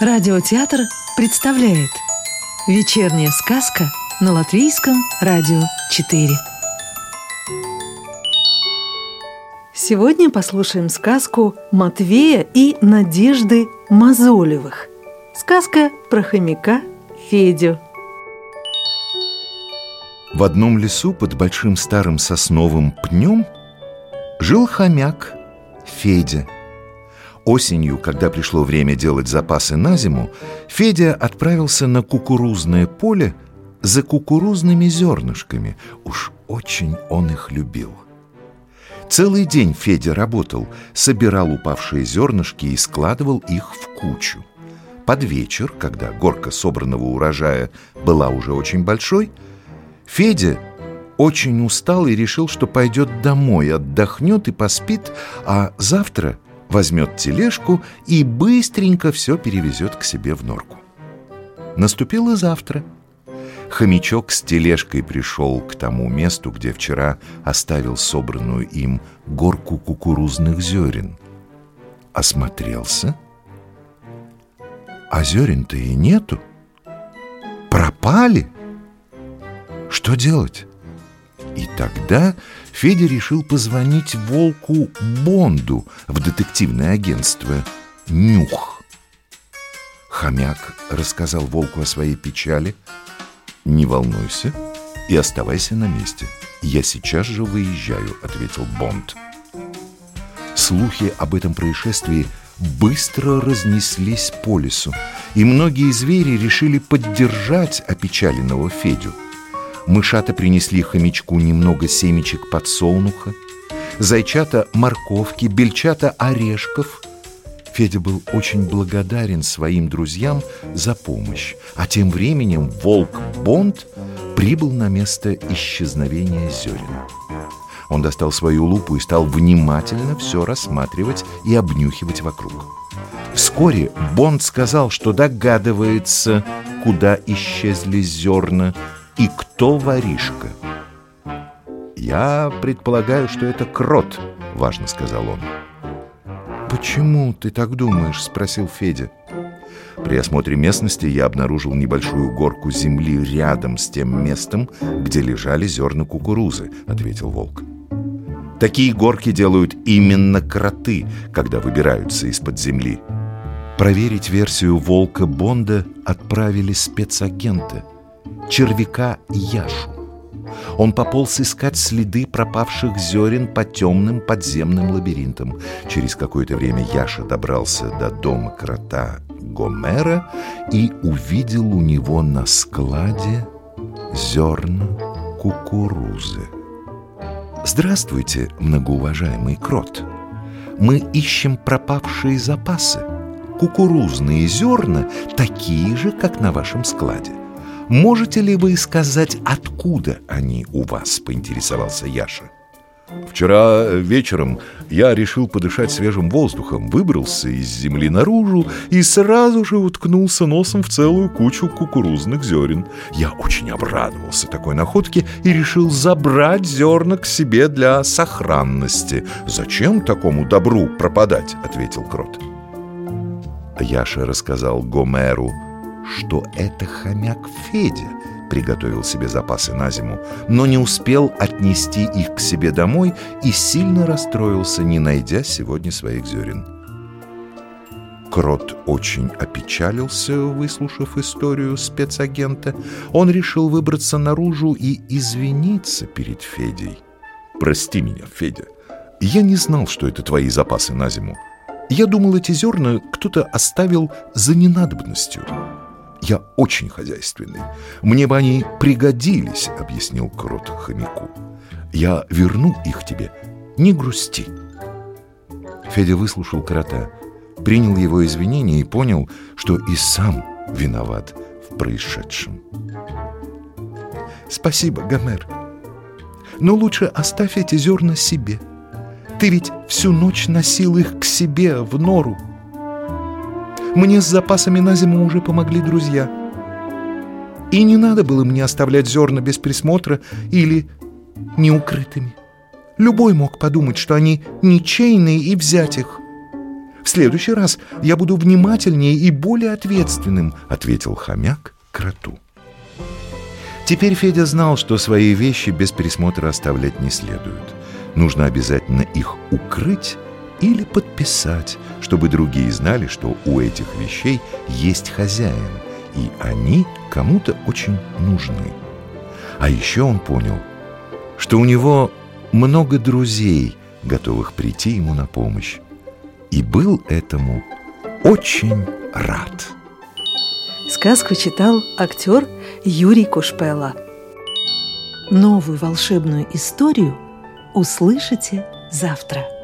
Радиотеатр представляет Вечерняя сказка на Латвийском радио 4 Сегодня послушаем сказку Матвея и Надежды Мозолевых Сказка про хомяка Федю. В одном лесу под большим старым сосновым пнем жил хомяк Федя – Осенью, когда пришло время делать запасы на зиму, Федя отправился на кукурузное поле за кукурузными зернышками. Уж очень он их любил. Целый день Федя работал, собирал упавшие зернышки и складывал их в кучу. Под вечер, когда горка собранного урожая была уже очень большой, Федя очень устал и решил, что пойдет домой, отдохнет и поспит, а завтра – возьмет тележку и быстренько все перевезет к себе в норку. Наступило завтра. Хомячок с тележкой пришел к тому месту, где вчера оставил собранную им горку кукурузных зерен. Осмотрелся. А зерен-то и нету. Пропали. Что делать? Тогда Федя решил позвонить волку Бонду в детективное агентство «Нюх». Хомяк рассказал волку о своей печали. «Не волнуйся и оставайся на месте. Я сейчас же выезжаю», — ответил Бонд. Слухи об этом происшествии быстро разнеслись по лесу, и многие звери решили поддержать опечаленного Федю — Мышата принесли хомячку немного семечек подсолнуха, зайчата морковки, бельчата орешков. Федя был очень благодарен своим друзьям за помощь, а тем временем волк Бонд прибыл на место исчезновения зерен. Он достал свою лупу и стал внимательно все рассматривать и обнюхивать вокруг. Вскоре Бонд сказал, что догадывается, куда исчезли зерна, и кто воришка? Я предполагаю, что это крот, важно сказал он. Почему ты так думаешь? спросил Федя. При осмотре местности я обнаружил небольшую горку земли рядом с тем местом, где лежали зерна кукурузы, ответил волк. Такие горки делают именно кроты, когда выбираются из-под земли. Проверить версию волка Бонда отправили спецагенты – червяка Яшу. Он пополз искать следы пропавших зерен по темным подземным лабиринтам. Через какое-то время Яша добрался до дома крота Гомера и увидел у него на складе зерна кукурузы. Здравствуйте, многоуважаемый крот. Мы ищем пропавшие запасы. Кукурузные зерна такие же, как на вашем складе. Можете ли вы сказать, откуда они у вас?» – поинтересовался Яша. Вчера вечером я решил подышать свежим воздухом, выбрался из земли наружу и сразу же уткнулся носом в целую кучу кукурузных зерен. Я очень обрадовался такой находке и решил забрать зерна к себе для сохранности. «Зачем такому добру пропадать?» — ответил Крот. Яша рассказал Гомеру – что это хомяк Федя приготовил себе запасы на зиму, но не успел отнести их к себе домой и сильно расстроился, не найдя сегодня своих зерен. Крот очень опечалился, выслушав историю спецагента. Он решил выбраться наружу и извиниться перед Федей. «Прости меня, Федя. Я не знал, что это твои запасы на зиму. Я думал, эти зерна кто-то оставил за ненадобностью». Я очень хозяйственный. Мне бы они пригодились, объяснил Крот хомяку. Я верну их тебе. Не грусти. Федя выслушал крота, принял его извинения и понял, что и сам виноват в происшедшем. Спасибо, Гомер. Но лучше оставь эти зерна себе. Ты ведь всю ночь носил их к себе в нору. Мне с запасами на зиму уже помогли друзья. И не надо было мне оставлять зерна без присмотра или неукрытыми. Любой мог подумать, что они ничейные и взять их. В следующий раз я буду внимательнее и более ответственным, ответил хомяк кроту. Теперь Федя знал, что свои вещи без присмотра оставлять не следует. Нужно обязательно их укрыть или подписать, чтобы другие знали, что у этих вещей есть хозяин, и они кому-то очень нужны. А еще он понял, что у него много друзей, готовых прийти ему на помощь, и был этому очень рад. Сказку читал актер Юрий Кушпела. Новую волшебную историю услышите завтра.